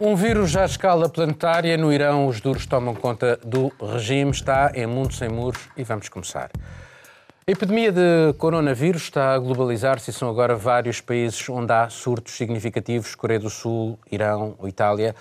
Um vírus à escala planetária. No Irão, os duros tomam conta do regime. Está em mundo sem muros e vamos começar. A epidemia de coronavírus está a globalizar-se e são agora vários países onde há surtos significativos Coreia do Sul, Irão, Itália.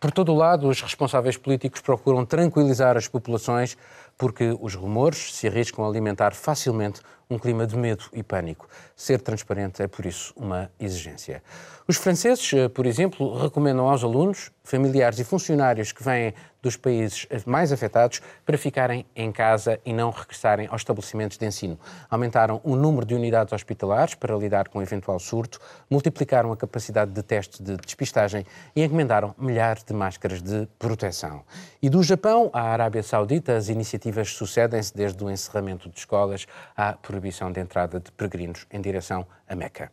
Por todo o lado, os responsáveis políticos procuram tranquilizar as populações porque os rumores se arriscam a alimentar facilmente um clima de medo e pânico. Ser transparente é, por isso, uma exigência. Os franceses, eh, por exemplo, recomendam aos alunos, familiares e funcionários que vêm dos países mais afetados para ficarem em casa e não regressarem aos estabelecimentos de ensino. Aumentaram o número de unidades hospitalares para lidar com eventual surto, multiplicaram a capacidade de testes de despistagem e encomendaram milhares de máscaras de proteção. E do Japão à Arábia Saudita, as iniciativas sucedem-se desde o encerramento de escolas à proibição de entrada de peregrinos em direção a Meca.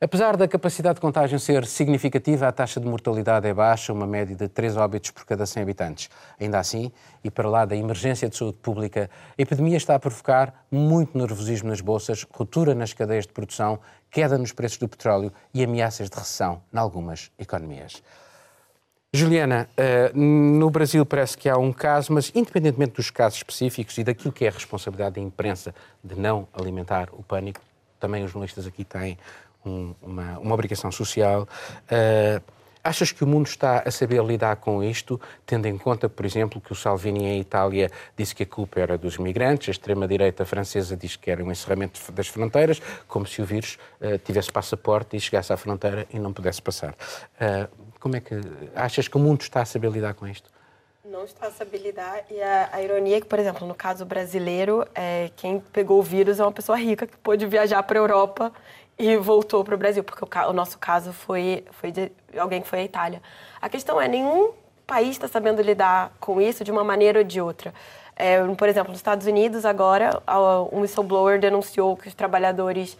Apesar da capacidade de contágio ser significativa, a taxa de mortalidade é baixa, uma média de 3 óbitos por cada 100 habitantes. Ainda assim, e para lá da emergência de saúde pública, a epidemia está a provocar muito nervosismo nas bolsas, ruptura nas cadeias de produção, queda nos preços do petróleo e ameaças de recessão em algumas economias. Juliana, eh, no Brasil parece que há um caso, mas independentemente dos casos específicos e daquilo que é a responsabilidade da imprensa de não alimentar o pânico, também os jornalistas aqui têm um, uma, uma, obrigação social. Uh, achas que o mundo está a saber lidar com isto, tendo em conta, por exemplo, que o Salvini em Itália disse que a culpa era dos migrantes, a extrema-direita francesa diz que era um encerramento das fronteiras, como se o vírus uh, tivesse passaporte e chegasse à fronteira e não pudesse passar. Uh, como é que achas que o mundo está a saber lidar com isto? Não está a saber lidar. E a, a, ironia é que, por exemplo, no caso brasileiro, é, quem pegou o vírus é uma pessoa rica que pôde viajar para a Europa e voltou para o Brasil, porque o, o, nosso caso foi, foi de alguém que foi à Itália. A questão é, nenhum país está sabendo lidar com isso de uma maneira ou de outra. É, por exemplo, nos Estados Unidos, agora, um whistleblower denunciou que os trabalhadores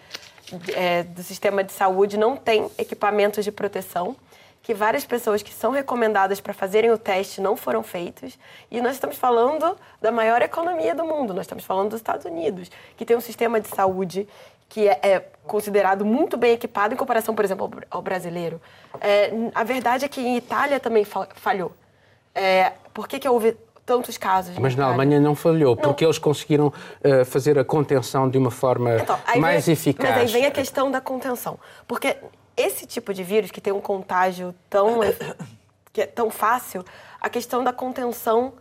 é, do sistema de saúde não têm equipamentos de proteção, que várias pessoas que são recomendadas para fazerem o teste não foram feitos. E nós estamos falando da maior economia do mundo, nós estamos falando dos Estados Unidos, que tem um sistema de saúde que é, é, considerado muito bem equipado em comparação, por exemplo, ao, ao brasileiro. É, a verdade é que em Itália também falhou. É, por que, que houve tantos casos? Mas na Alemanha não falhou, porque não. eles conseguiram uh, fazer a contenção de uma forma então, mais vem, eficaz. Mas aí vem a questão da contenção. Porque esse tipo de vírus, que tem um contágio tão, que é tão fácil, a questão da contenção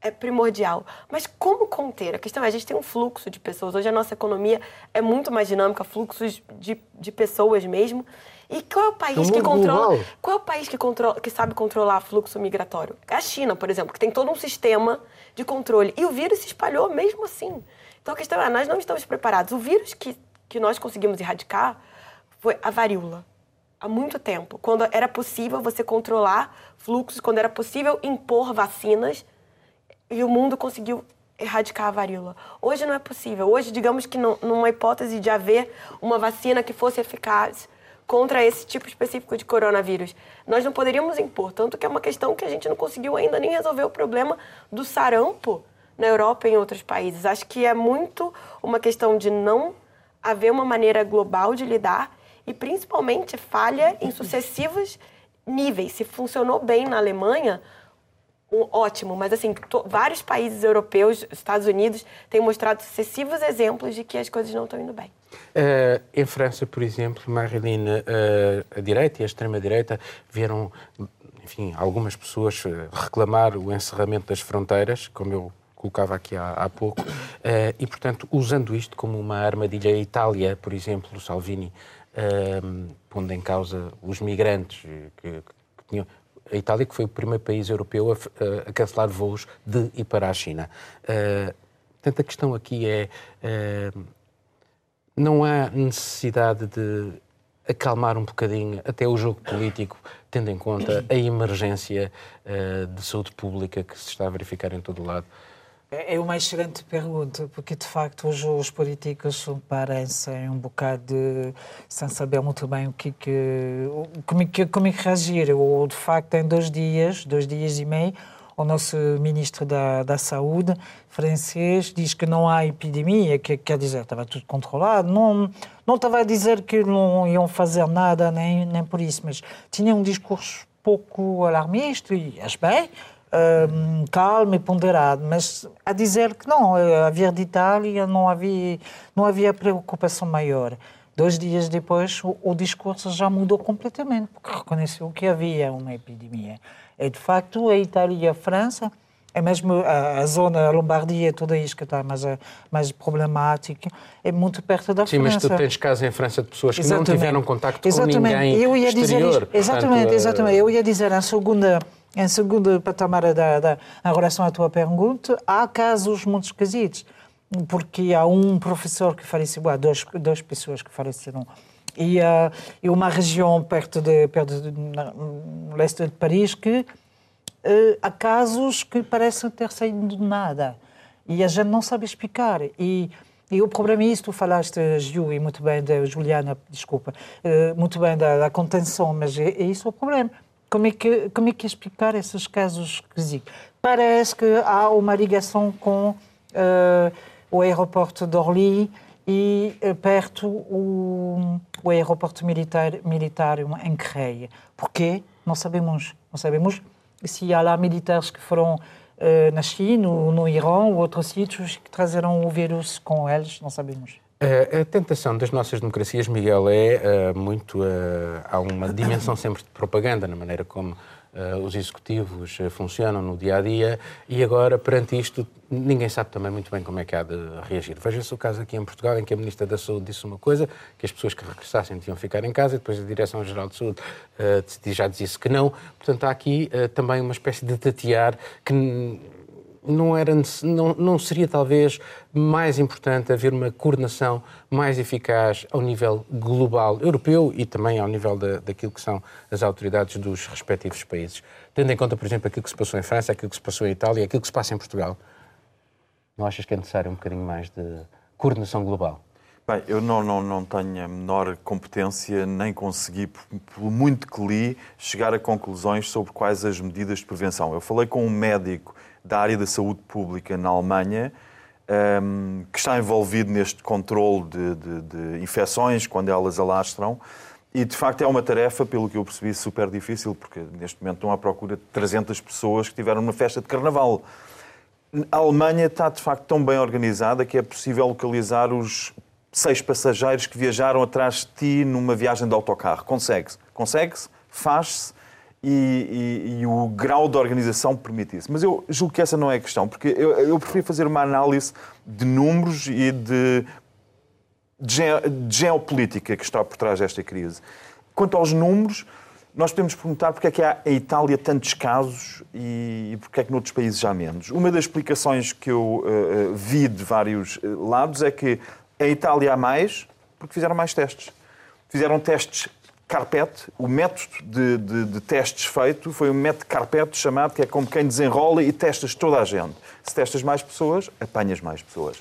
é primordial. Mas como conter? A questão é, a gente tem um fluxo de pessoas. Hoje a nossa economia é muito mais dinâmica, fluxos de, de pessoas mesmo. E qual é o país que controla? Global. Qual é o país que, controla, que sabe controlar fluxo migratório? É a China, por exemplo, que tem todo um sistema de controle. E o vírus se espalhou mesmo assim. Então a questão é, nós não estamos preparados. O vírus que, que nós conseguimos erradicar foi a varíola. Há muito tempo. Quando era possível você controlar fluxos, quando era possível impor vacinas e o mundo conseguiu erradicar a varíola. Hoje não é possível. Hoje, digamos que não, numa hipótese de haver uma vacina que fosse eficaz contra esse tipo específico de coronavírus, nós não poderíamos impor. Tanto que é uma questão que a gente não conseguiu ainda nem resolver o problema do sarampo na Europa e em outros países. Acho que é muito uma questão de não haver uma maneira global de lidar e principalmente falha em sucessivos níveis. Se funcionou bem na Alemanha, ótimo, mas assim, vários países europeus, Estados Unidos, têm mostrado sucessivos exemplos de que as coisas não estão indo bem. Uh, em França, por exemplo, Marilyn, uh, a direita e a extrema-direita vieram, enfim, algumas pessoas eh, reclamar o encerramento das fronteiras, como eu colocava aqui há, há pouco, uh, e, portanto, usando isto como uma armadilha. A Itália, por exemplo, Salvini, pondo em causa os migrantes que, que tinham a Itália, que foi o primeiro país europeu a, a cancelar voos de e para a China. Uh, portanto, a questão aqui é: uh, não há necessidade de acalmar um bocadinho até o jogo político, tendo em conta a emergência uh, de saúde pública que se está a verificar em todo o lado? É, é uma excelente pergunta, porque de facto os, os políticos parecem um bocado sem saber muito bem o que, que como, que, como é que reagir. Ou de facto, em dois dias, dois dias e meio, o nosso ministro da, da Saúde francês diz que não há epidemia, que quer dizer, estava tudo controlado. Não, não estava a dizer que não iam fazer nada, nem, nem por isso, mas tinha um discurso pouco alarmista, e és bem, um, calmo e ponderado, mas a dizer que não, a vir de Itália não havia, não havia preocupação maior. Dois dias depois, o, o, discurso já mudou completamente, porque reconheceu que havia uma epidemia. E, de facto, a Itália e a França, é mesmo a, zona, a Lombardia, toda isso que está mais, mais problemática, é muito perto da Sim, França. Sim, mas tu tens casos em França de pessoas que exatamente. não tiveram contacto exatamente. com ninguém eu ia exterior. Dizer, exatamente, Portanto, exatamente. Eu ia dizer, a segunda em segundo patamar da, da, em relação à tua pergunta, há casos muito esquisitos, porque há um professor que faleceu, há duas, duas pessoas que faleceram, e, uh, e uma região perto de, perto de, no leste de Paris que há casos que parecem ter saído do nada e a gente não sabe explicar. E, e o problema é isso, tu falaste, Gil, e muito bem, da Juliana, desculpa, uh, muito bem da, da contenção, mas é, é isso o problema como é que, como é que explicar esses casos esquisitos? Parece que há uma ligação com uh, o aeroporto de Orly e uh, perto o, o aeroporto militar, militar em Creia. Porquê? Não sabemos. Não sabemos se há lá militares que foram na China, no, no Irão ou outros sítios que trazeram o vírus com eles, não sabemos. A tentação das nossas democracias, Miguel, é uh, muito. Uh, há uma dimensão sempre de propaganda na maneira como os executivos funcionam no dia a dia e agora, perante isto, ninguém sabe também muito bem como é que há de reagir. Veja-se o caso aqui em Portugal, em que a Ministra da Saúde disse uma coisa, que as pessoas que regressassem tinham ficar em casa, e depois a Direção-Geral de Saúde já disse que não. Portanto, há aqui também uma espécie de tatear que não, era, não, não seria talvez mais importante haver uma coordenação mais eficaz ao nível global europeu e também ao nível da, daquilo que são as autoridades dos respectivos países? Tendo em conta, por exemplo, aquilo que se passou em França, aquilo que se passou em Itália, aquilo que se passa em Portugal, não achas que é necessário um bocadinho mais de coordenação global? Bem, eu não, não, não tenho a menor competência, nem consegui, por muito que li, chegar a conclusões sobre quais as medidas de prevenção. Eu falei com um médico da área da saúde pública na Alemanha, um, ehm, que está envolvido neste controle de, de, de, infecções quando elas alastram. E, de facto, é uma tarefa, pelo que eu percebi, super difícil, porque neste momento estão à procura de 300 pessoas que tiveram uma festa de carnaval. A Alemanha está, de facto, tão bem organizada que é possível localizar os seis passageiros que viajaram atrás de ti numa viagem de autocarro. Consegue-se. Consegue-se, faz-se e, e, e, o grau de organização permite isso. Mas eu julgo que essa não é a questão, porque eu, eu prefiro fazer uma análise de números e de, de, de geopolítica que está por trás desta crise. Quanto aos números, nós podemos perguntar porque é que há em Itália tantos casos e, porque é que noutros países há menos. Uma das explicações que eu uh, vi de vários lados é que em Itália há mais porque fizeram mais testes. Fizeram testes carpete, o método de, de, de, testes feito foi um método carpete chamado, que é como quem desenrola e testas toda a gente. Se testas mais pessoas, apanhas mais pessoas.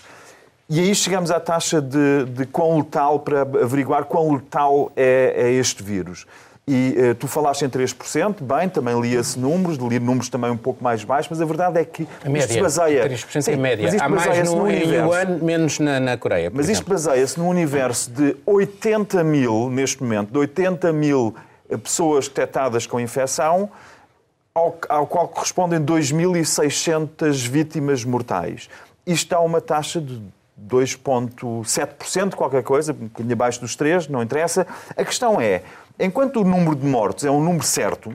E aí chegamos à taxa de, de quão letal, para averiguar quão letal é, é este vírus. E uh, tu falaste em 3%, bem, também li esses números, li números também um pouco mais baixos, mas a verdade é que a média, isto se baseia... 3% sim, é média. Há mais no, no em Yuan, menos na, na Coreia, Mas exemplo. isto baseia-se num universo de 80 mil, neste momento, de 80 mil pessoas detectadas com infecção, ao, ao qual correspondem 2.600 vítimas mortais. Isto dá uma taxa de 2,7%, qualquer coisa, um bocadinho abaixo dos 3, não interessa. A questão é, enquanto o número de mortos é um número certo,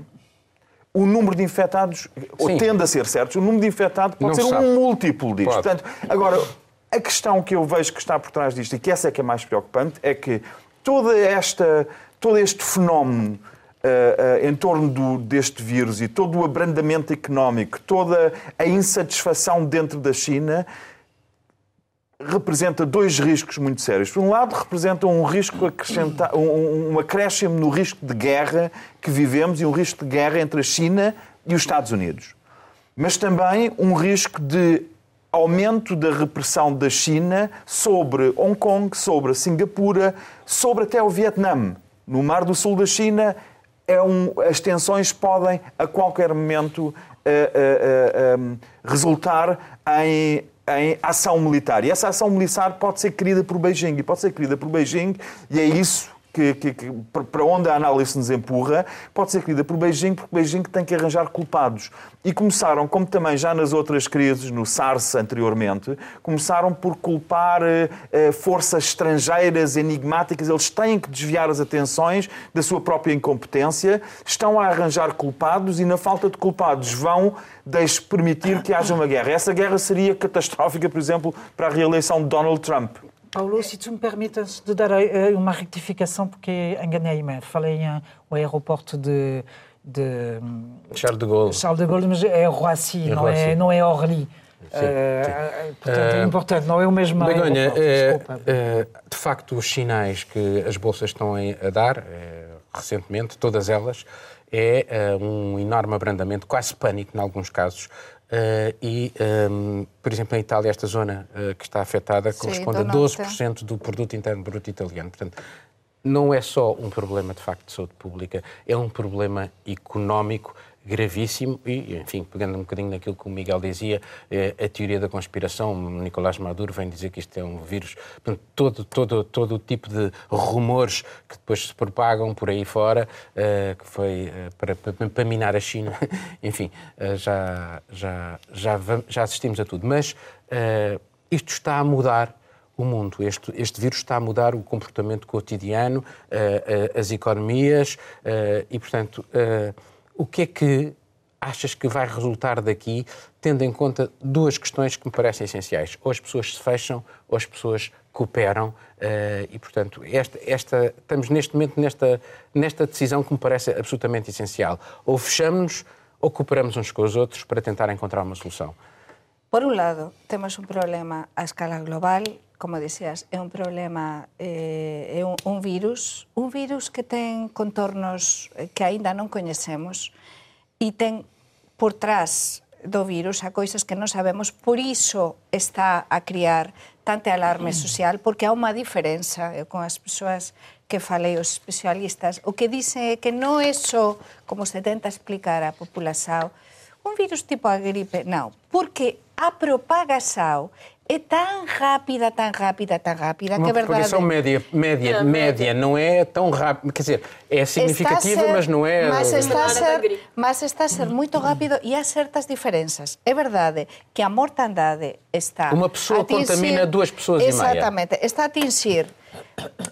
o número de infectados, ou tende a ser certo, o número de infectados pode Não ser sabe. um múltiplo disto. Pode. Portanto, agora, a questão que eu vejo que está por trás disto, e que essa é que é mais preocupante, é que toda esta, todo este fenómeno Uh, uh, em torno do, deste vírus e todo o abrandamento económico, toda a insatisfação dentro da China representa dois riscos muito sérios. Por um lado, representa um risco acrescentado, um, um acréscimo no risco de guerra que vivemos e um risco de guerra entre a China e os Estados Unidos. Mas também um risco de aumento da repressão da China sobre Hong Kong, sobre Singapura, sobre até o Vietnã. No Mar do Sul da China, é um, as tensões podem a qualquer momento uh, uh, uh, resultar em em ação militar. E essa ação militar pode ser querida por Beijing. E pode ser querida por Beijing, e é isso que, que, que, para onde a análise nos empurra pode ser querida por Beijing, porque Beijing tem que arranjar culpados. E começaram, como também já nas outras crises, no SARS anteriormente, começaram por culpar eh, eh, forças estrangeiras enigmáticas. Eles têm que desviar as atenções da sua própria incompetência, estão a arranjar culpados e, na falta de culpados, vão deixe permitir que haja uma guerra. Essa guerra seria catastrófica, por exemplo, para a reeleição de Donald Trump. Paulo, se tu me permites de dar eh, uma retificação, porque enganei-me. Falei em o aeroporto de, de Charles de Gaulle. Charles de Gaulle, mas é Roissy, é não, É, não é Orly. Sim, uh, portanto, é importante, não é o mesmo Begonha, uh, de facto, os sinais que as bolsas estão a dar, recentemente, todas elas, é um enorme abrandamento, quase pânico em alguns casos, Uh, e, um, ehm, por exemplo, em Itália, esta zona uh, que está afetada Sim, corresponde a 12% do produto interno bruto italiano. Portanto, não é só um problema de facto de saúde pública, é um problema económico gravíssimo e, enfim, pegando um bocadinho naquilo que o Miguel dizia, é, a teoria da conspiração, Nicolás Maduro vem dizer que isto é um vírus, portanto, todo, todo, todo o tipo de rumores que depois se propagam por aí fora, uh, que foi uh, para, para, para, minar a China, enfim, já, já, já, já assistimos a tudo. Mas isto está a mudar o mundo. Este, este vírus está a mudar o comportamento cotidiano, as economias e, portanto, o que é que achas que vai resultar daqui, tendo em conta duas questões que me parecem essenciais? Ou as pessoas se fecham, ou as pessoas cooperam, uh, e, portanto, esta, esta, estamos neste momento nesta, nesta decisão que me parece absolutamente essencial. Ou fechamos-nos, ou cooperamos uns com os outros para tentar encontrar uma solução. Por un lado, temos un problema a escala global, como decías, é un problema, eh, é un, un virus, un virus que ten contornos que aínda non coñecemos e ten por trás do virus a coisas que non sabemos, por iso está a criar tanta alarme social, porque há unha diferenza eu, con as persoas que falei, os especialistas, o que dicen é que non é só, como se tenta explicar a população, un virus tipo a gripe, non, porque a propagação é tão rápida, tão rápida, tão rápida, Uma que é verdade... Uma média, média, não, média, não é tão rápida, quer dizer, é significativa, ser, mas não é... Mas está, a ser, mas está a ser muito rápido e há certas diferenças. É verdade que a mortandade está... Uma pessoa atingir, contamina duas pessoas Exatamente, e meia. está a atingir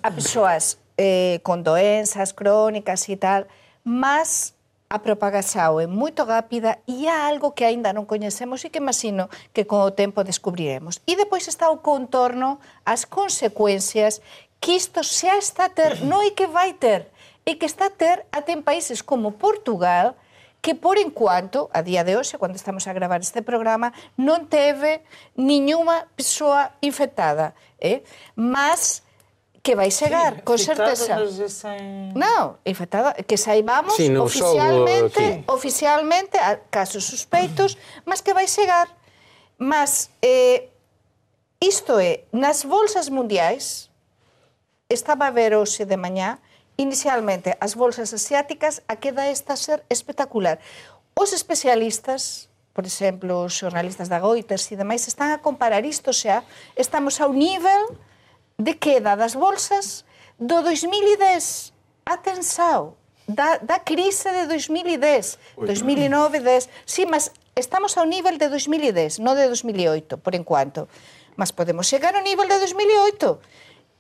a pessoas eh, com doenças crónicas e tal, mas a propagación é moito rápida e há algo que aínda non coñecemos e que imagino que con o tempo descubriremos. E depois está o contorno, as consecuencias que isto xa está a ter, non é que vai ter, é que está a ter até en países como Portugal, que por enquanto, a día de hoxe, cando estamos a gravar este programa, non teve niñuma persoa infectada. Eh? Mas que vai chegar, sí, con certeza. Sen... Non, infectada, que saibamos sí, no, oficialmente, sí. oficialmente a casos suspeitos, mas que vai chegar. Mas eh, isto é, nas bolsas mundiais, estaba a ver hoxe de mañá, inicialmente as bolsas asiáticas, a queda esta a ser espectacular. Os especialistas, por exemplo, os xornalistas da Goiters e demais, están a comparar isto xa, estamos ao nivel de queda das bolsas do 2010. Atensao, da, da crise de 2010, 2009, 10. Sí, mas estamos ao nivel de 2010, non de 2008, por enquanto. Mas podemos chegar ao nivel de 2008.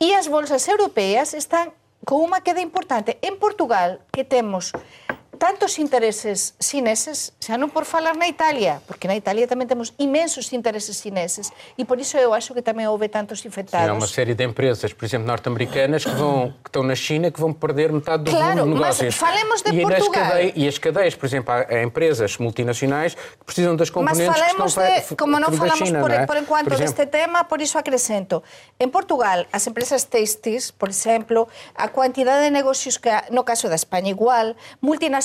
E as bolsas europeas están con unha queda importante. En Portugal, que temos tantos intereses chineses, xa non por falar na Italia, porque na Italia tamén temos imensos intereses chineses e por iso eu acho que tamén houve tantos infectados. Sim, há uma série de empresas, por exemplo, norte-americanas que, vão, que estão na China que vão perder metade do claro, volume de negócios. Mas falemos de e Portugal. Cadeias, e as cadeias, por exemplo, há empresas multinacionais que precisam das componentes mas falemos que estão de, como não falamos China, por, não é? por enquanto por deste tema, por iso acrescento. En Portugal, as empresas textis, por exemplo, a quantidade de negocios que, no caso da España igual, multinacionais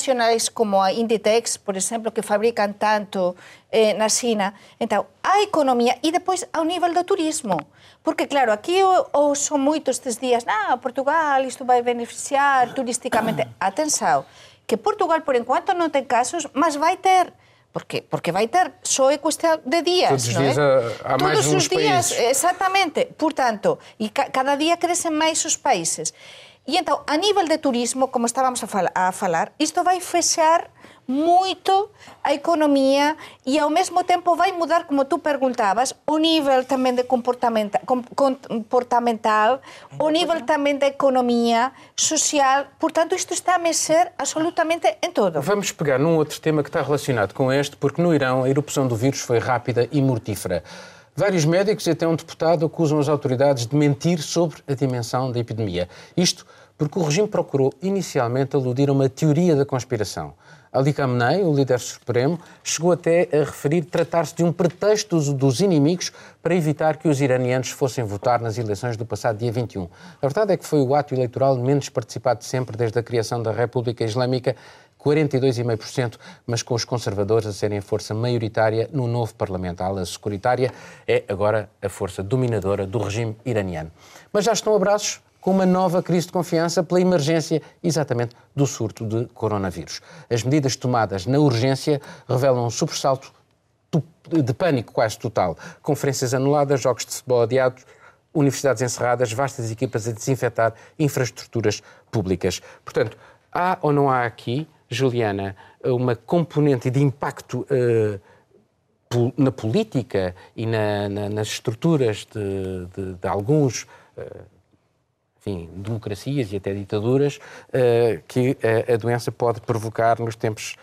como a Inditex, por exemplo, que fabrican tanto eh, na China. Então, a economía e depois ao nível do turismo. Porque, claro, aquí ou son moitos estes días, ah, Portugal, isto vai beneficiar turisticamente. Atenção, que Portugal, por enquanto, non ten casos, mas vai ter. Porque, porque vai ter, só é cuestión de días, Todos os dias é? há, há mais Todos os días, países. exactamente. Portanto, e ca, cada día crecen máis os países. E então, a nível de turismo, como estávamos a, fal a falar, isto vai fechar muito a economia e ao mesmo tempo vai mudar, como tu perguntavas, o nível também de comportamento, comportamental, o nível também da economia social. Portanto, isto está a mexer absolutamente em tudo. Vamos pegar num outro tema que está relacionado com este, porque no Irão a erupção do vírus foi rápida e mortífera. Vários médicos e até um deputado acusam as autoridades de mentir sobre a dimensão da epidemia. Isto porque o regime procurou inicialmente aludir a uma teoria da conspiração. Ali Khamenei, o líder supremo, chegou até a referir tratar-se de um pretexto dos inimigos para evitar que os iranianos fossem votar nas eleições do passado dia 21. A verdade é que foi o ato eleitoral menos participado de sempre desde a criação da República Islâmica 42,5%, mas com os conservadores a serem a força maioritária no novo Parlamento. A ala securitária é agora a força dominadora do regime iraniano. Mas já estão abraços com uma nova crise de confiança pela emergência exatamente do surto de coronavírus. As medidas tomadas na urgência revelam um sobressalto de pânico quase total. Conferências anuladas, jogos de futebol adiados, universidades encerradas, vastas equipas a desinfetar infraestruturas públicas. Portanto, há ou não há aqui, Juliana, uma componente de impacto uh, na política e na, na, nas estruturas de, de, de alguns. Uh, enfim, democracias e até ditaduras uh, que a, a, doença pode provocar nos tempos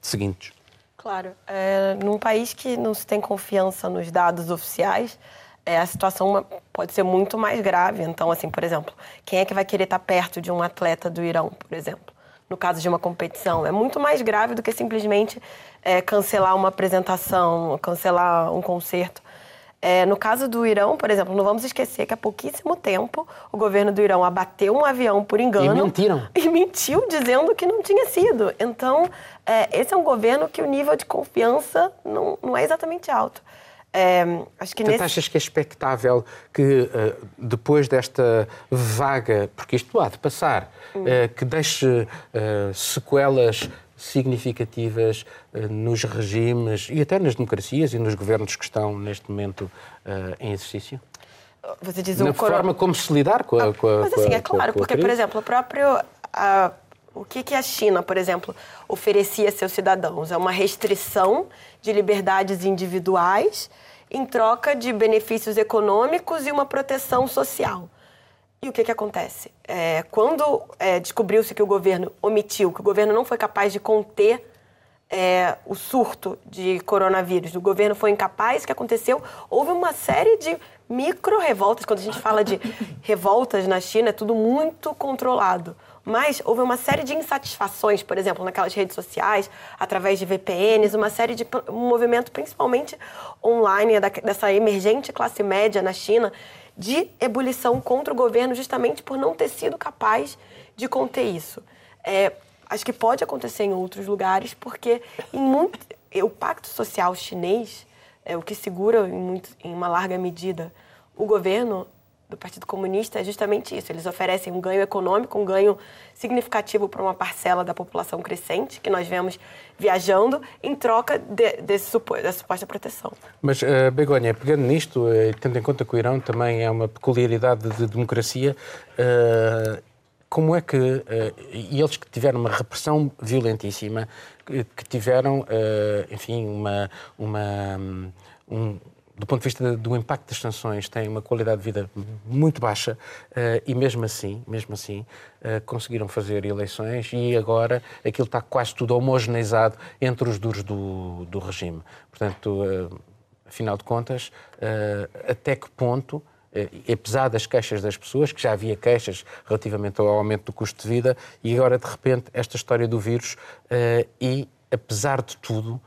seguintes. Claro. É, num país que não se tem confiança nos dados oficiais, é, a situação pode ser muito mais grave. Então, assim, por exemplo, quem é que vai querer estar perto de um atleta do Irão, por exemplo? No caso de uma competição, é muito mais grave do que simplesmente é, cancelar uma apresentação, cancelar um concerto. É, no caso do Irão, por exemplo, não vamos esquecer que há pouquíssimo tempo o governo do Irão abateu um avião por engano. E mentiram. E mentiu dizendo que não tinha sido. Então, é, esse é um governo que o nível de confiança não, não é exatamente alto. É, acho que nesse... achas que é expectável que uh, depois desta vaga, porque isto há de passar, hum. uh, que deixe uh, sequelas significativas nos regimes e até nas democracias e nos governos que estão neste momento em exercício? Você diz Na forma como se lidar com a. Com a mas assim, é claro, porque, por exemplo, o próprio. O que, que a China, por exemplo, oferecia a seus cidadãos? É uma restrição de liberdades individuais em troca de benefícios econômicos e uma proteção social. E o que, que acontece? É, quando é, descobriu-se que o governo omitiu, que o governo não foi capaz de conter é, o surto de coronavírus, o governo foi incapaz, o que aconteceu? Houve uma série de micro-revoltas. Quando a gente fala de revoltas na China, é tudo muito controlado. Mas houve uma série de insatisfações, por exemplo, naquelas redes sociais, através de VPNs, uma série de um movimento, principalmente online, dessa emergente classe média na China, de ebulição contra o governo justamente por não ter sido capaz de conter isso. É, acho que pode acontecer em outros lugares, porque em muito, o pacto social chinês, é, o que segura em, muito, em uma larga medida o governo, do Partido Comunista é justamente isso. Eles oferecem um ganho econômico, um ganho significativo para uma parcela da população crescente que nós vemos viajando em troca de, desse dessa suposta proteção. Mas, uh, Begonha, pegando nisto, uh, tendo em conta que o Irão também é uma peculiaridade de democracia, uh, como é que, uh, eles que tiveram uma repressão violentíssima, que, tiveram, enfim, uma, uma um, do ponto de vista do impacto das sanções, têm uma qualidade de vida muito baixa uh, e mesmo assim, mesmo assim, uh, conseguiram fazer eleições e agora aquilo está quase tudo homogeneizado entre os duros do, do regime. Portanto, uh, afinal de contas, até que ponto apesar das queixas das pessoas, que já havia queixas relativamente ao aumento do custo de vida, e agora, de repente, esta história do vírus, e apesar de tudo,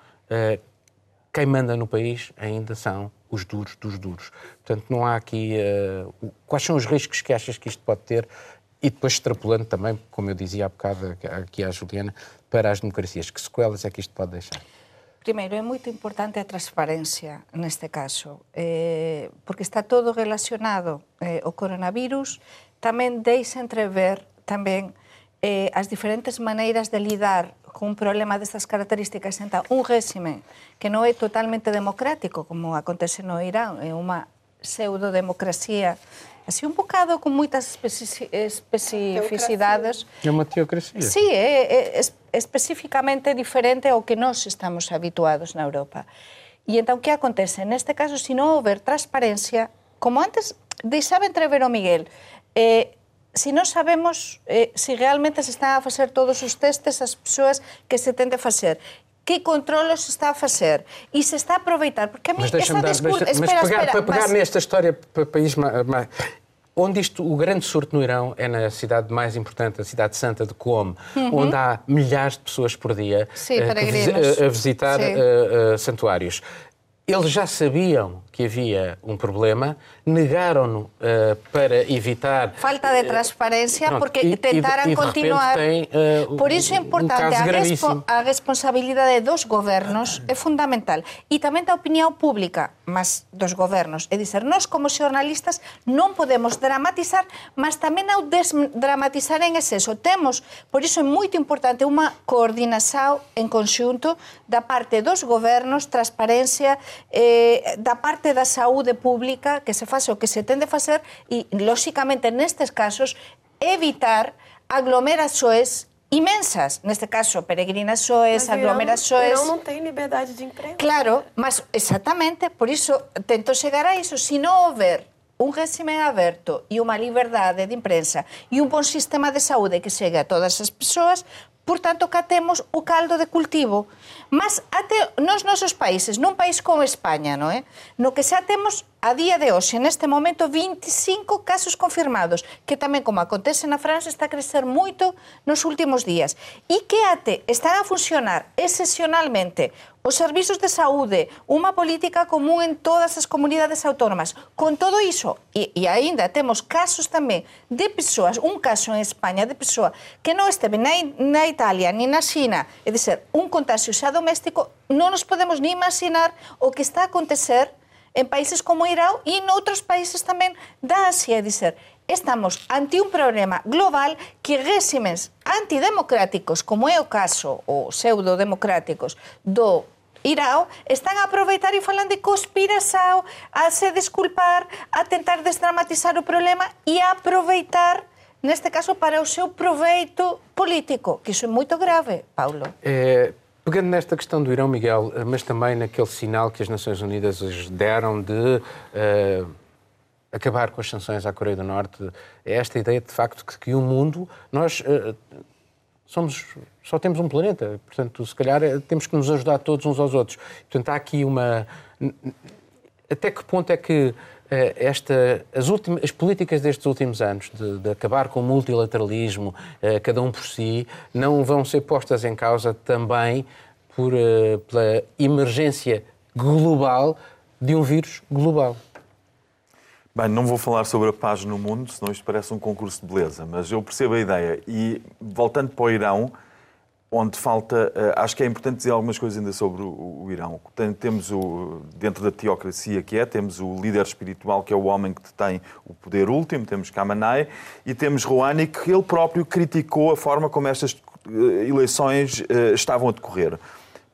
quem manda no país ainda são os duros dos duros. Portanto, não há aqui. Uh, quais são os riscos que achas que isto pode ter? E depois extrapolando também, como eu dizia há bocado aqui à Juliana, para as democracias. Que sequelas é que isto pode deixar? Primeiro, é muito importante a transparencia neste caso, eh, porque está todo relacionado. Eh, o coronavirus tamén deixa entrever tamén eh, as diferentes maneiras de lidar cun problema destas características senta un réxime que non é totalmente democrático, como acontece no Irán, é unha pseudodemocracia así un bocado con moitas especificidades. É unha teocracia? Sí, é, é especificamente diferente ao que nós estamos habituados na Europa. E entón, que acontece? Neste caso, se non houver transparencia, como antes deixaba entrever o Miguel, eh, se non sabemos eh, se realmente se están a facer todos os testes as persoas que se tende a facer. Que controlos se está a fazer e se está a aproveitar, porque a mim esta dar, discurso... Mas, espera, mas pegar, espera, para pegar mas... nesta história para país onde isto, o grande surto no Irão é na cidade mais importante, a cidade santa de Qom, uhum. onde há milhares de pessoas por dia Sim, uh, a, a, visitar uh, uh, santuários. Eles já sabiam que havia um problema, negaram-no uh, para evitar. Falta de transparência, uh, porque e, tentaram e, e continuar. Tem, uh, Por isso é importante, um a, respo a responsabilidade dos governos é fundamental. E também da opinião pública, mas dos governos. É dizer, nós, como jornalistas, não podemos dramatizar, mas também ao desdramatizar em excesso. Temos, por isso é muito importante, uma coordenação em conjunto da parte dos governos, transparência, eh, da parte parte da saúde pública que se fase o que se tende a facer e, lóxicamente, nestes casos, evitar aglomerações imensas, neste caso, peregrinações, mas um- aglomerações... Verão um não tem liberdade de imprensa. Claro, mas exatamente, por isso tento chegar a isso. Se não houver un réxime aberto e unha liberdade de imprensa e un bon sistema de saúde que chegue a todas as persoas, Por tanto, cá temos o caldo de cultivo. Mas até nos nosos países, nun país como España, no, é? no que xa temos a día de hoxe, neste momento, 25 casos confirmados, que tamén, como acontece na França, está a crecer moito nos últimos días. E que ate están a funcionar excepcionalmente os servizos de saúde, unha política común en todas as comunidades autónomas. Con todo iso, e, e aínda temos casos tamén de persoas, un caso en España de persoa que non esteve na, na Italia ni na China, é dizer, un contagio xa doméstico, non nos podemos ni imaginar o que está a acontecer en países como Irán e noutros países tamén da Asia, dizer, estamos ante un problema global que réximes antidemocráticos, como é o caso, ou pseudodemocráticos, do Irao, están a aproveitar e falan de conspiração, a se desculpar, a tentar desdramatizar o problema e a aproveitar neste caso para o seu proveito político, que iso é moito grave, Paulo. Eh, pegando nesta questão do Irão, Miguel, mas também naquele sinal que as Nações Unidas deram de uh, acabar com as sanções à Coreia do Norte, é esta ideia de facto que, que o mundo, nós uh, somos, só temos um planeta, portanto, se calhar eh, temos que nos ajudar todos uns aos outros. Portanto, há aqui uma. Até que ponto é que esta, as, as políticas destes últimos anos, de, de, acabar com o multilateralismo, cada um por si, não vão ser postas em causa também por, pela emergência global de um vírus global? Bem, não vou falar sobre a paz no mundo, senão isto parece um concurso de beleza, mas eu percebo a ideia. E voltando para o Irão, onde falta. Eh, acho que é importante dizer algumas coisas ainda sobre o, Irão. Temos o, dentro da teocracia que é, temos o líder espiritual, que é o homem que detém o poder último, temos Khamenei, e temos Rouhani, que ele próprio criticou a forma como estas eh, eleições eh, estavam a decorrer.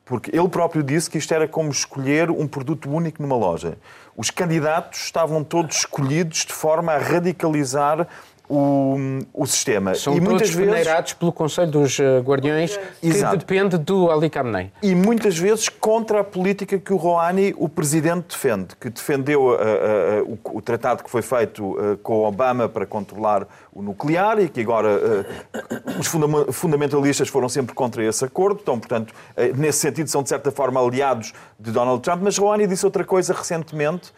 Porque ele próprio disse que isto era como escolher um produto único numa loja. Os candidatos estavam todos escolhidos de forma a radicalizar o, o sistema. São e muitas vezes pelo Conselho dos eh, Guardiões, que Exato. depende do Ali Khamenei. E muitas vezes contra a política que o Rouhani, o presidente, defende, que defendeu uh, uh, o, o, tratado que foi feito uh, com Obama para controlar o nuclear e que agora os funda fundamentalistas foram sempre contra esse acordo, então, portanto, nesse sentido são de certa forma aliados de Donald Trump, mas Rouhani disse outra coisa recentemente,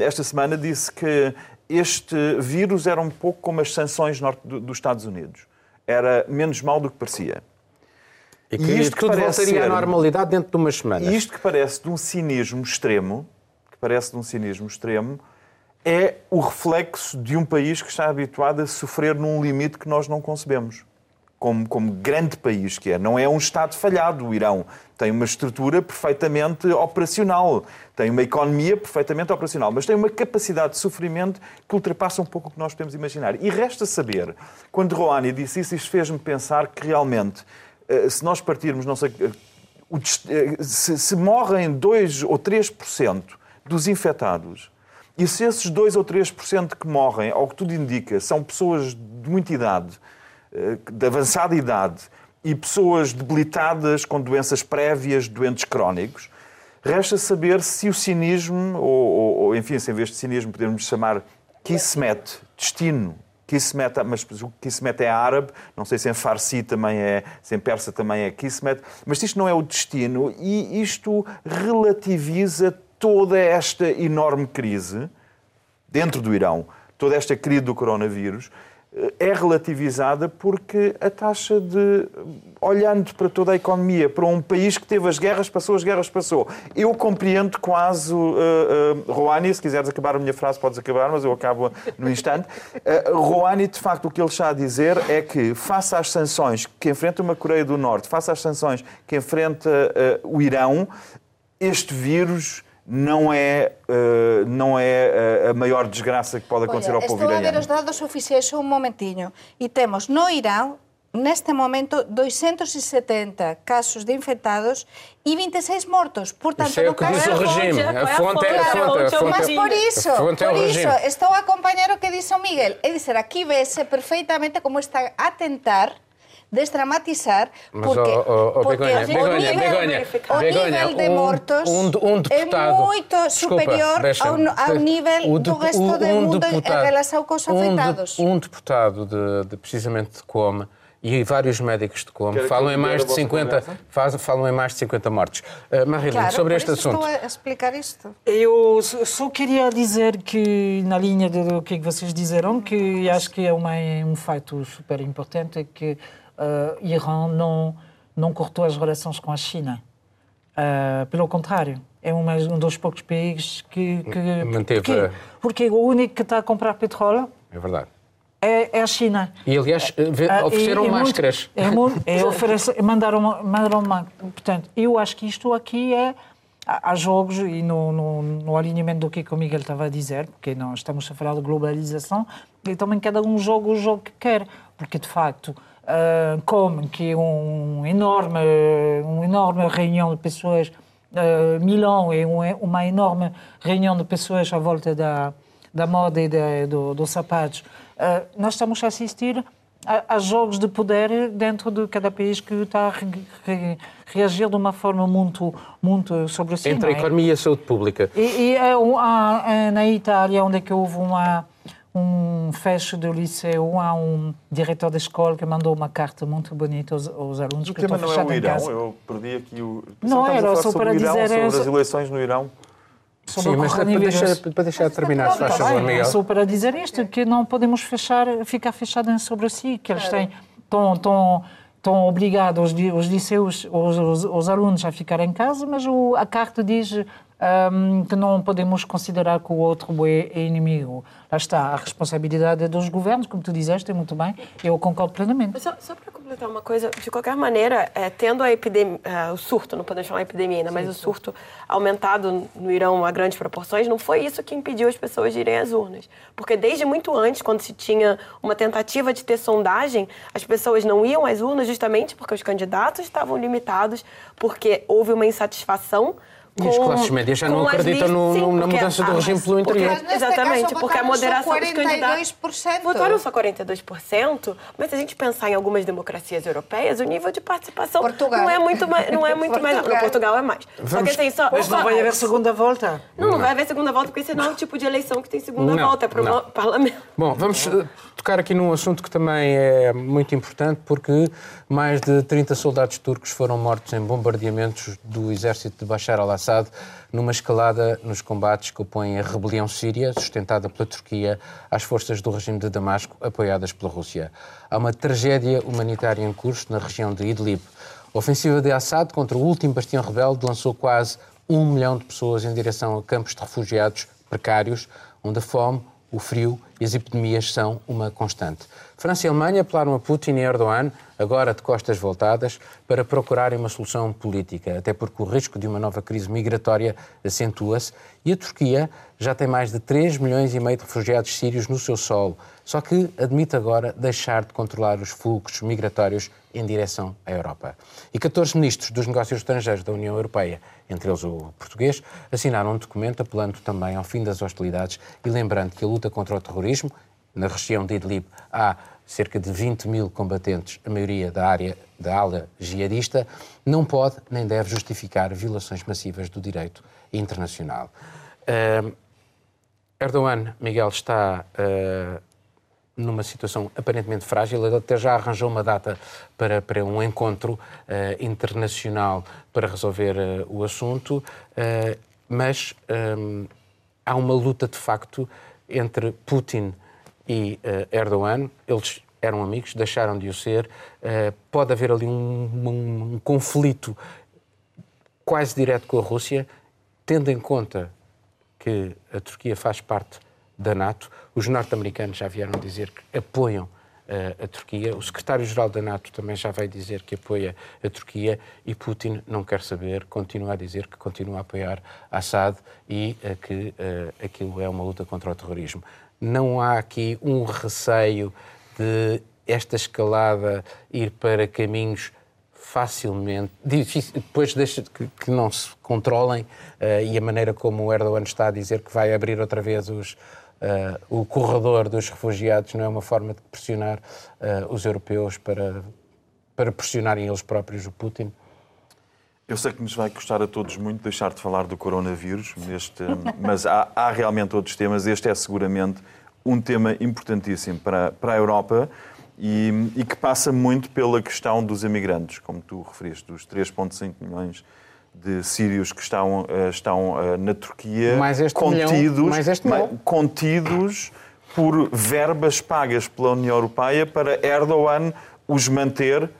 esta semana disse que este vírus era um pouco como as sanções dos Estados Unidos. Era menos mal do que parecia. E que e isto que tudo voltaria ser, à normalidade dentro de umas semanas. Isto que parece de um cinismo extremo, que parece de um cinismo extremo, é o reflexo de um país que está habituado a sofrer num limite que nós não concebemos como, como grande país que é. Não é um Estado falhado, o Irão. Tem uma estrutura perfeitamente operacional, tem uma economia perfeitamente operacional, mas tem uma capacidade de sofrimento que ultrapassa um pouco o que nós podemos imaginar. E resta saber, quando Rouhani disse isso, isto fez-me pensar que realmente, eh, se nós partirmos, não sei, eh, se, se morrem 2 ou 3% dos infectados, E se esses 2 ou 3% que morrem, ao que tudo indica, são pessoas de muita idade, eh, de avançada idade, e pessoas debilitadas com doenças prévias, doentes crónicos, resta saber se o cinismo, ou, ou enfim, se em vez de cinismo podemos chamar kismet, destino, Kismet, mas o Kismet é árabe, não sei se em Farsi também é, se em persa também é Kismet, mas isto não é o destino e isto relativiza toda esta enorme crise dentro do Irão, toda esta crise do coronavírus, é relativizada porque a taxa de. Olhando para toda a economia, para um país que teve as guerras, passou, as guerras passou. Eu compreendo quase, uh, uh, Rouhani, se quiseres acabar a minha frase, podes acabar, mas eu acabo no instante. Uh, Rouhani, de facto, o que ele está a dizer é que, face às sanções que enfrenta uma Coreia do Norte, face às sanções que enfrenta o Irão, este vírus não é, uh, não é uh, a maior desgraça que pode acontecer Olha, ao povo iraniano. Estou a ver os dados oficiais um momentinho. E temos no Irão, neste momento, 270 casos de infectados e 26 mortos. Portanto, isso é o que diz o regime. A fonte é a fonte. A fonte Mas por isso, por isso estou a acompanhar o que diz o Miguel. É dizer, aqui vê-se perfeitamente como está a tentar desdramatizar porque, Mas, oh, oh, porque Begonha, o, Begonha, nível, Begonha, o Begonha, nível de mortos um, um deputado, é muito superior desculpa, ao, ao nível do resto um, do mundo deputado, em relação com os afetados. Um, deputado de, de, precisamente de Coma e vários médicos de Como falam em mais de 50 faz, falam em mais de 50 mortes. Uh, Marilene, claro, sobre este assunto. Estou a explicar isto. Eu só queria dizer que na linha do que vocês disseram que acho que é uma, um fato super importante é que uh, Irã não, não cortou as relações com a China. Uh, pelo contrário, é um, um dos poucos países que. que Manteve. Que, porque o único que está a comprar petróleo. É verdade. É, é a China. E, aliás, ofereceram e, máscaras. É muito, é, oferece, mandaram, mandaram. Portanto, eu acho que isto aqui é. Há jogos, e no, no, no alinhamento do que o Miguel estava a dizer, porque nós estamos a falar de globalização, e também cada um joga o jogo que quer, porque de facto uh, como que um enorme, uma enorme reunião de pessoas, uh, Milão é uma enorme reunião de pessoas à volta da, da moda e de, do, dos sapatos. Uh, nós estamos a assistir a, a, jogos de poder dentro de cada país que está a re, re, reagir de uma forma muito, muito sobre si. Entre a é? economia e a saúde pública. E, e é, é, na Itália, onde é que houve uma um fecho do liceu, há um diretor da escola que mandou uma carta muito bonita aos, aos alunos o que estão fechados não é o Irão, eu perdi aqui o... Não, era só para Irão, dizer... Sobre as eleições no Irão. Sim, mas para deixar, para deixar terminar, se faz favor, Miguel. Só para dizer isto, que não podemos fechar, ficar fechados sobre si, que eles têm, estão, estão, estão obrigados os, os liceus, os, os, os, alunos a ficar em casa, mas o, a carta diz um, que não podemos considerar que o outro é, é inimigo. Lá está, a responsabilidade é dos governos, como tu disseste muito bem, eu concordo plenamente. Só, só para completar uma coisa, de qualquer maneira, é, tendo a epidemia, é, o surto, não podemos chamar epidemia ainda, sim, mas sim. o surto aumentado no Irão a grandes proporções, não foi isso que impediu as pessoas de irem às urnas. Porque desde muito antes, quando se tinha uma tentativa de ter sondagem, as pessoas não iam às urnas justamente porque os candidatos estavam limitados, porque houve uma insatisfação e as classes médias já não acreditam no, sim, na mudança do regime pelo interior. Porque, exatamente, porque a moderação dos candidatos... Votaram só 42%, mas se a gente pensar em algumas democracias europeias, o nível de participação Portugal. não é muito mais... Não é muito mais no Portugal é mais. Vamos, só que, assim, só, mas não vai haver segunda volta? Não, não vai haver segunda volta, porque esse não é o tipo de eleição que tem segunda não, volta, é para o parlamento. Bom, vamos eh, tocar aqui num assunto que também é muito importante, porque mais de 30 soldados turcos foram mortos em bombardeamentos do exército de Bashar al-Assad numa escalada nos combates que opõem a rebelião síria, sustentada pela Turquia, às forças do regime de Damasco, apoiadas pela Rússia. Há uma tragédia humanitária em curso na região de Idlib. A ofensiva de Assad contra o último bastião rebelde lançou quase um milhão de pessoas em direção a campos de refugiados precários, onde a fome, o frio e as epidemias são uma constante. França e Alemanha apelaram a Putin e Erdogan agora de costas voltadas, para procurarem uma solução política, até porque o risco de uma nova crise migratória acentua-se e a Turquia já tem mais de 3 milhões e meio de refugiados sírios no seu solo, só que admite agora deixar de controlar os fluxos migratórios em direção à Europa. E 14 ministros dos negócios estrangeiros da União Europeia, entre eles o português, assinaram um documento apelando também ao fim das hostilidades e lembrando que a luta contra o terrorismo, na região de Idlib, há cerca de 20 mil combatentes, a maioria da área da ala jihadista, não pode nem deve justificar violações massivas do direito internacional. Uh, Erdogan, Miguel, está uh, numa situação aparentemente frágil. Ele até já arranjou uma data para, para um encontro uh, internacional para resolver o assunto, mas um, há uma luta de facto entre Putin e Erdogan. Eles eram amigos, deixaram de o ser. pode haver ali um, um, um conflito quase direto com a Rússia, tendo em conta que a Turquia faz parte da NATO. Os norte-americanos já vieram dizer que apoiam uh, a Turquia. O secretário-geral da NATO também já vai dizer que apoia a Turquia e Putin não quer saber, continua a dizer que continua a apoiar Assad e uh, que uh, aquilo é uma luta contra o terrorismo. Não há aqui um receio de esta escalada ir para caminhos facilmente, difícil, depois deixa que, que não se controlem uh, e a maneira como o Erdogan está a dizer que vai abrir outra vez os, o corredor dos refugiados não é uma forma de pressionar uh, os europeus para, para pressionarem eles próprios o Putin? Eu sei que nos vai custar a todos muito deixar de falar do coronavírus, neste, mas há, há, realmente outros temas. Este é seguramente um tema importantíssimo para, para a Europa e, e que passa muito pela questão dos imigrantes, como tu referiste, dos 3,5 milhões de de sírios que estão, uh, estão uh, na Turquia contidos, milhão, contidos por verbas pagas pela União Europeia para Erdogan os manter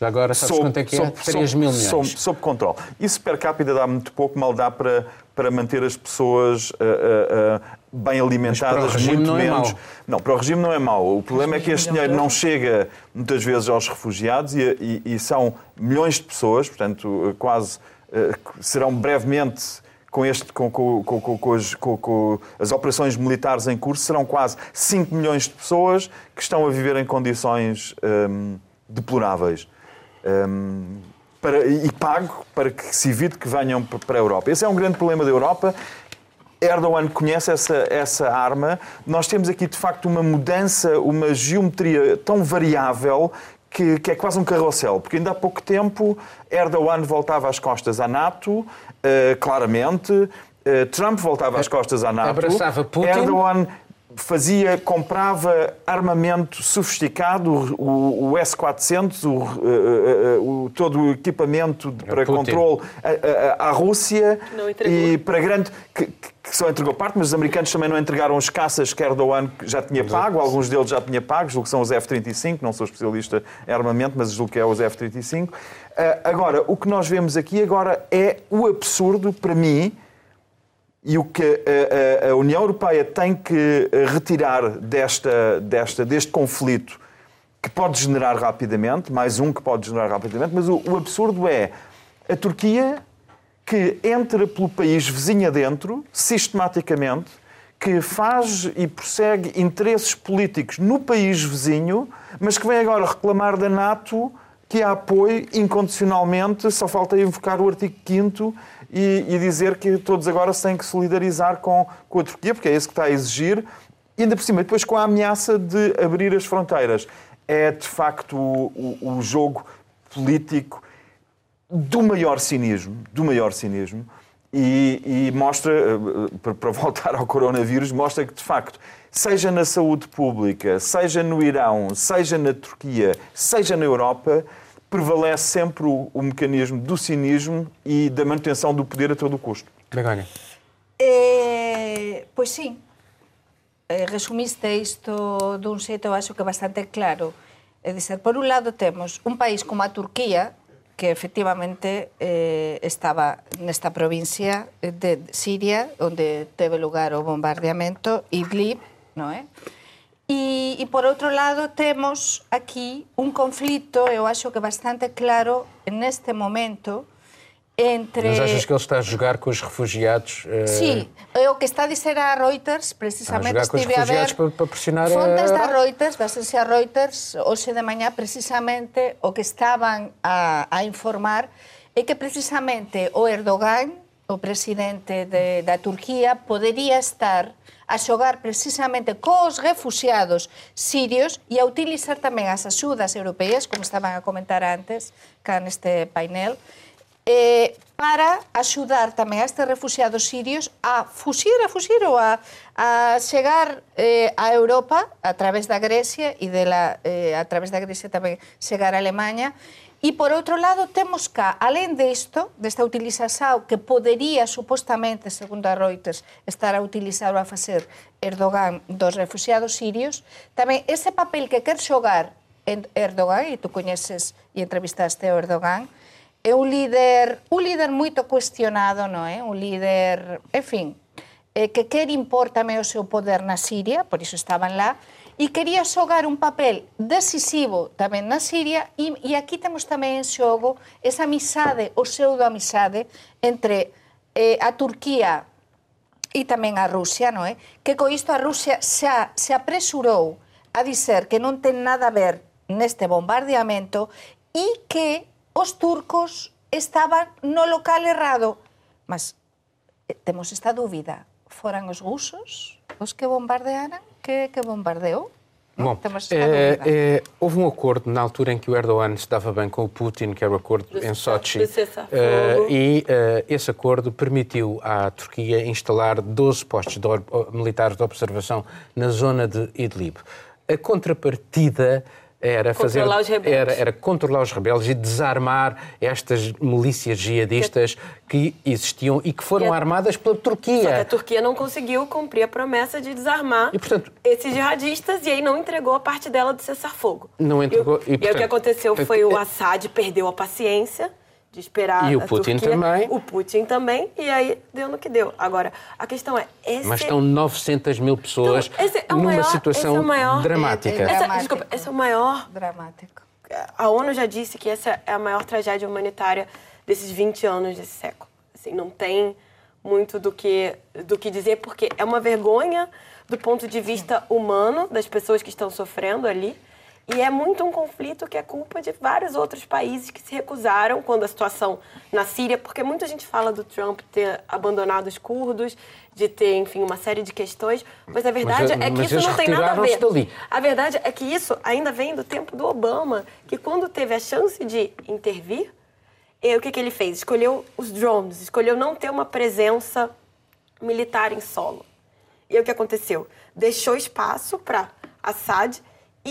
já agora, sabes sob, quanto é que é? Sob, 3 mil milhões. Sob, sob controle. Isso per capita dá muito pouco, mal dá para, para manter as pessoas uh, uh, uh, bem alimentadas, muito não é menos. É não, para o regime não é mau. O problema é que este dinheiro não chega muitas vezes aos refugiados e, e, e são milhões de pessoas, portanto, quase serão brevemente com, este, com, com, com, as, com, as, operações militares em curso, serão quase 5 milhões de pessoas que estão a viver em condições um, deploráveis. Um, para, e pago para que se evite que venham para a Europa. Esse é um grande problema da Europa. Erdogan conhece essa, essa arma. Nós temos aqui, de facto, uma mudança, uma geometria tão variável que, que, é quase um carrossel, porque ainda há pouco tempo Erdogan voltava às costas à NATO, uh, claramente, uh, Trump voltava às costas à NATO, Abraçava Putin. Erdogan fazia, comprava armamento sofisticado, o, o S-400, o, o, o, todo o equipamento é para controle à Rússia e para grande que, que, só entregou parte, mas os americanos também não entregaram os caças que Erdogan já tinha pago, alguns deles já tinha pago, julgo que são os F-35, não sou especialista em armamento, mas julgo que é os F-35. Agora, o que nós vemos aqui agora é o absurdo, para mim, e o que a, a, a, União Europeia tem que retirar desta, desta, deste conflito, que pode generar rapidamente, mais um que pode generar rapidamente, mas o, o absurdo é a Turquia que entra pelo país vizinho adentro, sistematicamente, que faz e prossegue interesses políticos no país vizinho, mas que vem agora reclamar da NATO que a apoie incondicionalmente, só falta invocar o artigo 5 e, e, dizer que todos agora têm que solidarizar com, com a Turquia, porque é isso que está a exigir, e ainda por cima, depois com a ameaça de abrir as fronteiras. É de facto o, o, o jogo político do maior cinismo, do maior cinismo, e, e mostra, eh, para voltar ao coronavírus, mostra que de facto seja na saúde pública, seja no Irão, seja na Turquia, seja na Europa, prevalece sempre o, o mecanismo do cinismo e da manutenção do poder a todo o custo. Begonha. Eh, pois sim. Eh, resumiste isto dun xeito, acho que bastante claro. É dizer, por un lado temos un país como a Turquía, que efectivamente eh, estaba nesta provincia de Siria, onde teve lugar o bombardeamento, Idlib, non é? E, e, por outro lado, temos aqui um conflito, eu acho que bastante claro neste momento, entre... Mas achas que ele está a jogar com os refugiados? Uh... Sim, é o que está a dizer a Reuters, precisamente a com os refugiados para, para pressionar fontes a... da Reuters, da agência Reuters, hoje de manhã, precisamente, o que estavam a, a informar é que precisamente o Erdogan, o presidente de, da Turquía podería estar a xogar precisamente cos refugiados sirios e a utilizar tamén as axudas europeas, como estaban a comentar antes, cá neste painel, eh, para axudar tamén a estes refugiados sirios a fuxir, a fuxir ou a, a chegar eh, a Europa a través da Grecia e de la, eh, a través da Grecia tamén chegar a Alemanha E por outro lado, temos cá, além disto, desta utilización que podería supostamente, segundo a Reuters, estar a utilizar a facer Erdogan dos refugiados sirios, tamén ese papel que quer xogar Erdogan, e tú coñeces e entrevistaste o Erdogan, é un líder, un líder moito cuestionado, non é? Eh? Un líder, en fin, eh, que quer impor tamén o seu poder na Siria, por iso estaban lá, e quería xogar un papel decisivo tamén na Siria e, e aquí temos tamén en xogo esa amizade, o pseudo amizade entre eh, a Turquía e tamén a Rusia, non é? Que co isto a Rusia xa se apresurou a dizer que non ten nada a ver neste bombardeamento e que os turcos estaban no local errado. Mas eh, temos esta dúbida, foran os rusos os que bombardearan? Que, que bombardeou? Bom, é, é, houve um acordo na altura em que o Erdogan se dava bem com o Putin, que era o acordo em Sochi, uh, e uh, esse acordo permitiu à Turquia instalar 12 postos de, militares de observação na zona de Idlib. A contrapartida era fazer era, era controlar os rebeldes e desarmar estas milícias jihadistas que existiam e que foram e a, armadas pela Turquia. Só que a Turquia não conseguiu cumprir a promessa de desarmar e, portanto, esses jihadistas e aí não entregou a parte dela do cessar-fogo. Não entregou. E, e, portanto, e o que aconteceu foi o Assad perdeu a paciência de esperar e o Putin Turquia, também. O Putin também, e aí deu no que deu. Agora, a questão é... Esse... Mas estão 900 mil pessoas então, é numa maior, situação é maior, dramática. É, é essa, desculpa, esse é o maior... Dramático. A ONU já disse que essa é a maior tragédia humanitária desses 20 anos desse século. Assim, não tem muito do que, do que dizer, porque é uma vergonha do ponto de vista humano das pessoas que estão sofrendo ali, e é muito um conflito que é culpa de vários outros países que se recusaram quando a situação na Síria, porque muita gente fala do Trump ter abandonado os curdos, de ter, enfim, uma série de questões, mas a verdade mas, é que isso não tem nada a ver. Dali. A verdade é que isso ainda vem do tempo do Obama, que quando teve a chance de intervir, e o que, que ele fez? Escolheu os drones, escolheu não ter uma presença militar em solo. E o que aconteceu? Deixou espaço para Assad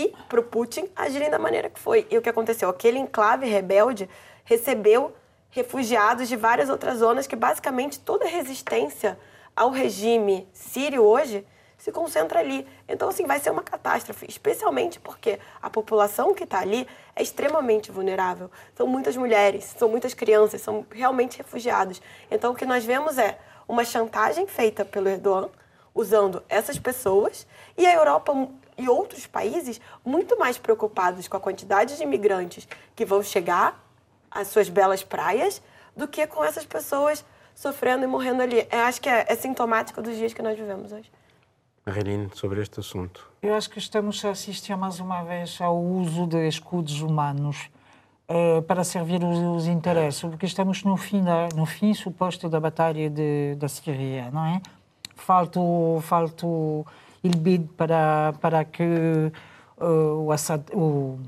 e para o Putin agirem da maneira que foi. E o que aconteceu? Aquele enclave rebelde recebeu refugiados de várias outras zonas que basicamente toda resistência ao regime sírio hoje se concentra ali. Então, assim, vai ser uma catástrofe, especialmente porque a população que está ali é extremamente vulnerável. São muitas mulheres, são muitas crianças, são realmente refugiados. Então, o que nós vemos é uma chantagem feita pelo Erdogan, usando essas pessoas, e a Europa e outros países muito mais preocupados com a quantidade de imigrantes que vão chegar às suas belas praias do que com essas pessoas sofrendo e morrendo ali. Eu acho que é, é sintomático dos dias que nós vivemos hoje. Reiline, sobre este assunto. Eu acho que estamos a assistir mais uma vez ao uso de escudos humanos uh, para servir os, os, interesses, porque estamos no fim, da, no fim suposto da batalha de, da Síria, não é? Falta, falta il bid para, para que uh, o, Assad, o,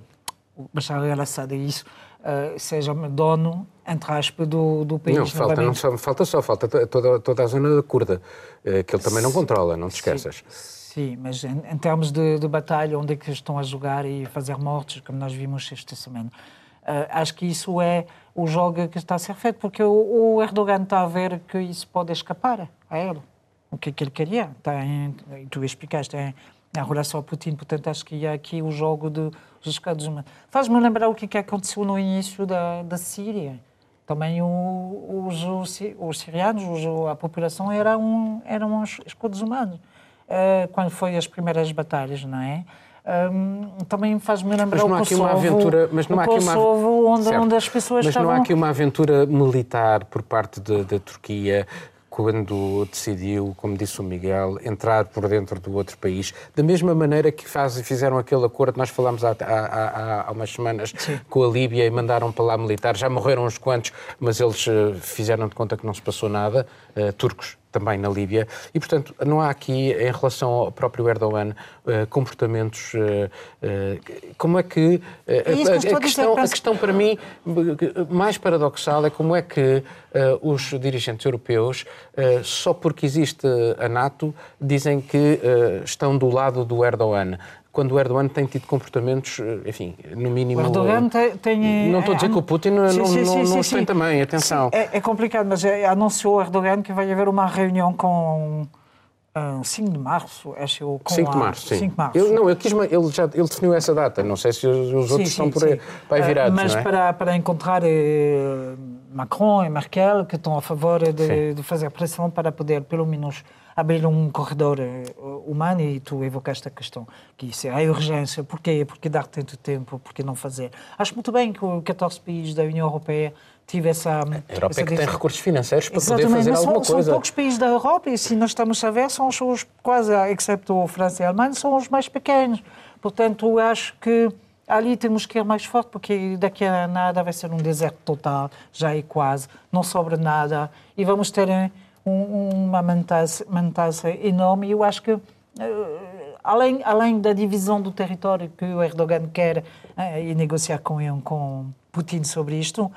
o Bashar al-Assad isso, uh, seja dono, entre aspas, do, do país. Não, falta, não só, falta só, falta toda, toda a zona curda, uh, que ele também não controla, não te esqueças. Sim. Sim, mas em, em termos de, de, batalha, onde é que estão a jogar e fazer mortes, como nós vimos esta semana, uh, acho que isso é o jogo que está a ser feito, porque o, o Erdogan está a ver que isso pode escapar a ele o que é que ele queria. Tem, tu explicaste, é, em relação ao Putin, portanto, acho que há aqui o jogo dos Estados Unidos. Faz-me lembrar o que, é que aconteceu no início da, da Síria. Também o, os, os, os sirianos, os, a população eram, eram os escudos humanos. uh, quando foi as primeiras batalhas, não é? Um, também faz-me lembrar mas não o Kosovo, há aqui uma aventura, mas não há aqui uma, onde, onde as pessoas mas estavam... não há aqui uma aventura militar por parte da Turquia quando decidiu, como disse o Miguel, entrar por dentro do outro país, da mesma maneira que faz, fizeram aquele acordo, nós falámos há, há, há umas semanas Sim. com a Líbia e mandaram para lá militares, já morreram uns quantos, mas eles eh, fizeram de conta que não se passou nada, uh, turcos também na Líbia. E, portanto, não há aqui, em relação ao próprio Erdogan, eh, comportamentos. Eh, eh, como é que. A, a, questão, a questão, para mim, mais paradoxal é como é que os dirigentes europeus, só porque existe a NATO, dizem que estão do lado do Erdogan quando o Erdogan tem tido comportamentos, enfim, no mínimo. O Erdogan tem. Não estou a dizer que o Putin não, sim, sim, não, sim, não os tem também, atenção. É, é, complicado, mas anunciou o Erdogan que vai haver uma reunião com. Uh, 5 de março, acho com 5 de março, sim. 5 de março. Ele, não, ele, quis, ele, já, ele definiu essa data, não sei se os, os outros estão por aí, para aí virados, Mas é? para, para encontrar eh, Macron e Merkel, que estão a favor de, de fazer pressão para poder, pelo menos, abrir um corredor eh, humano e tu evocaste a questão que isso é a urgência. Porquê? Porque dar tanto tempo? Porque não fazer? Acho muito bem que os 14 países da União Europeia tive essa... A Europa essa é que tem recursos financeiros para Exatamente, poder fazer mas alguma são, coisa. São poucos países da Europa e se nós estamos a ver, são os quase, exceto a França e a Alemanha, são os mais pequenos. Portanto, acho que ali temos que ir mais forte, porque daqui a nada vai ser um deserto total, já é quase, não sobra nada, e vamos ter um, uma mantança enorme. E eu acho que, eh, além, além da divisão do território que o Erdogan quer uh, e negociar com, com Putin sobre isto,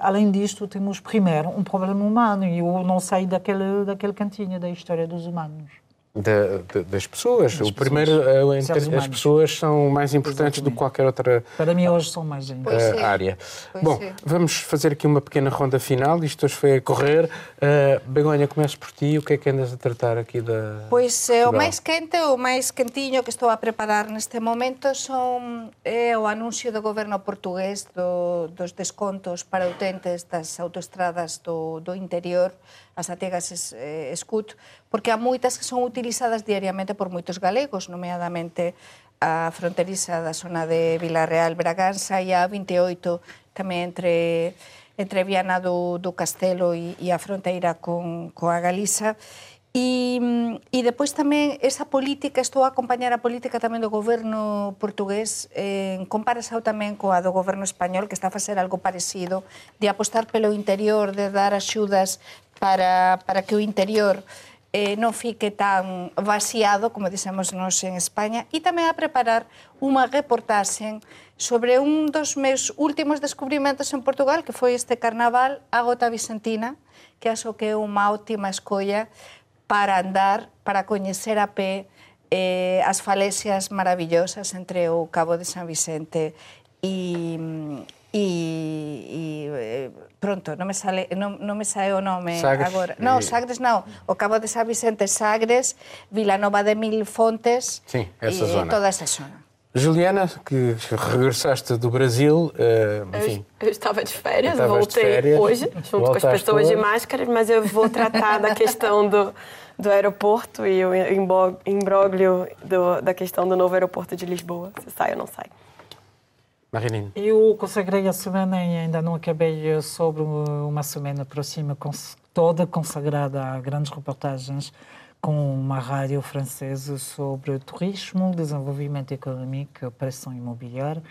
além disto, temos primeiro um problema humano. E eu não saio daquele, daquele cantinho da história dos humanos. Da, da, das pessoas. Das o primeiro, pessoas. as pessoas são mais importantes Exatamente. do que qualquer outra Para mim, hoje são mais uh, área. Pois Bom, é. vamos fazer aqui uma pequena ronda final. Isto hoje foi a correr. Uh, Begonha, começo por ti. O que é que andas a tratar aqui da. Pois é, o mais quente, o mais quentinho que estou a preparar neste momento son, é o anuncio do goberno portugués do, dos descontos para utentes das autoestradas do, do interior as ategas es, eh, escut, porque há moitas que son utilizadas diariamente por moitos galegos, nomeadamente a fronteriza da zona de Vilarreal Braganza e a 28 tamén entre entre Viana do, do Castelo e, e a fronteira con, con a Galiza. E, e depois tamén esa política, estou a acompañar a política tamén do goberno portugués en eh, comparação tamén coa do goberno español que está a facer algo parecido de apostar pelo interior, de dar axudas para, para que o interior eh, non fique tan vaciado, como dixemos nos en España, e tamén a preparar unha reportaxe sobre un dos meus últimos descubrimentos en Portugal, que foi este carnaval, a Gota Vicentina, que acho que é unha ótima escolla para andar, para coñecer a pé eh, as falesias maravillosas entre o Cabo de San Vicente e, e, e eh, pronto, non me sale non, non me sae o nome Sagres. agora. Non, Sagres non, o Cabo de San Vicente, Sagres, Vilanova de Mil Fontes sí, essa e zona. toda essa zona. Juliana, que regressaste do Brasil, uh, enfim. Eu, eu, estava de férias, voltei de férias, hoje, junto com as pessoas hoje. de máscaras, mas eu vou tratar da questão do, do aeroporto e o imbróglio do, da questão do novo aeroporto de Lisboa, se sai ou não sai. Marilene. Eu consagrei a semana e ainda não acabei eh, sobre uma semana próxima toda consagrada a grandes reportagens com uma rádio francesa sobre turismo, desenvolvimento econômico, operação imobiliária.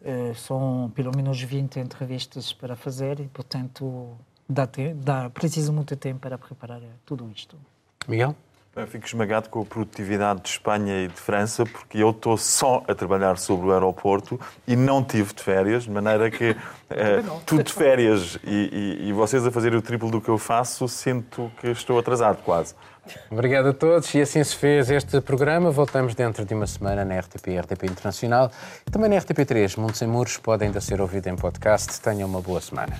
Uh, são pelo menos 20 entrevistas para fazer e, portanto, dá, dá muito tempo para preparar tudo isto. Miguel? Eu fico esmagado com a produtividade de Espanha e de França, porque eu estou só a trabalhar sobre o aeroporto e não tive de férias, de maneira que é, tudo de férias e, e, e vocês a fazerem o triplo do que eu faço, sinto que estou atrasado quase. Obrigado a todos e assim se fez este programa. Voltamos dentro de uma semana na RTP e RTP Internacional. Também na RTP3, Mundo Sem Muros, pode ainda ser ouvido em podcast. Tenham uma boa semana.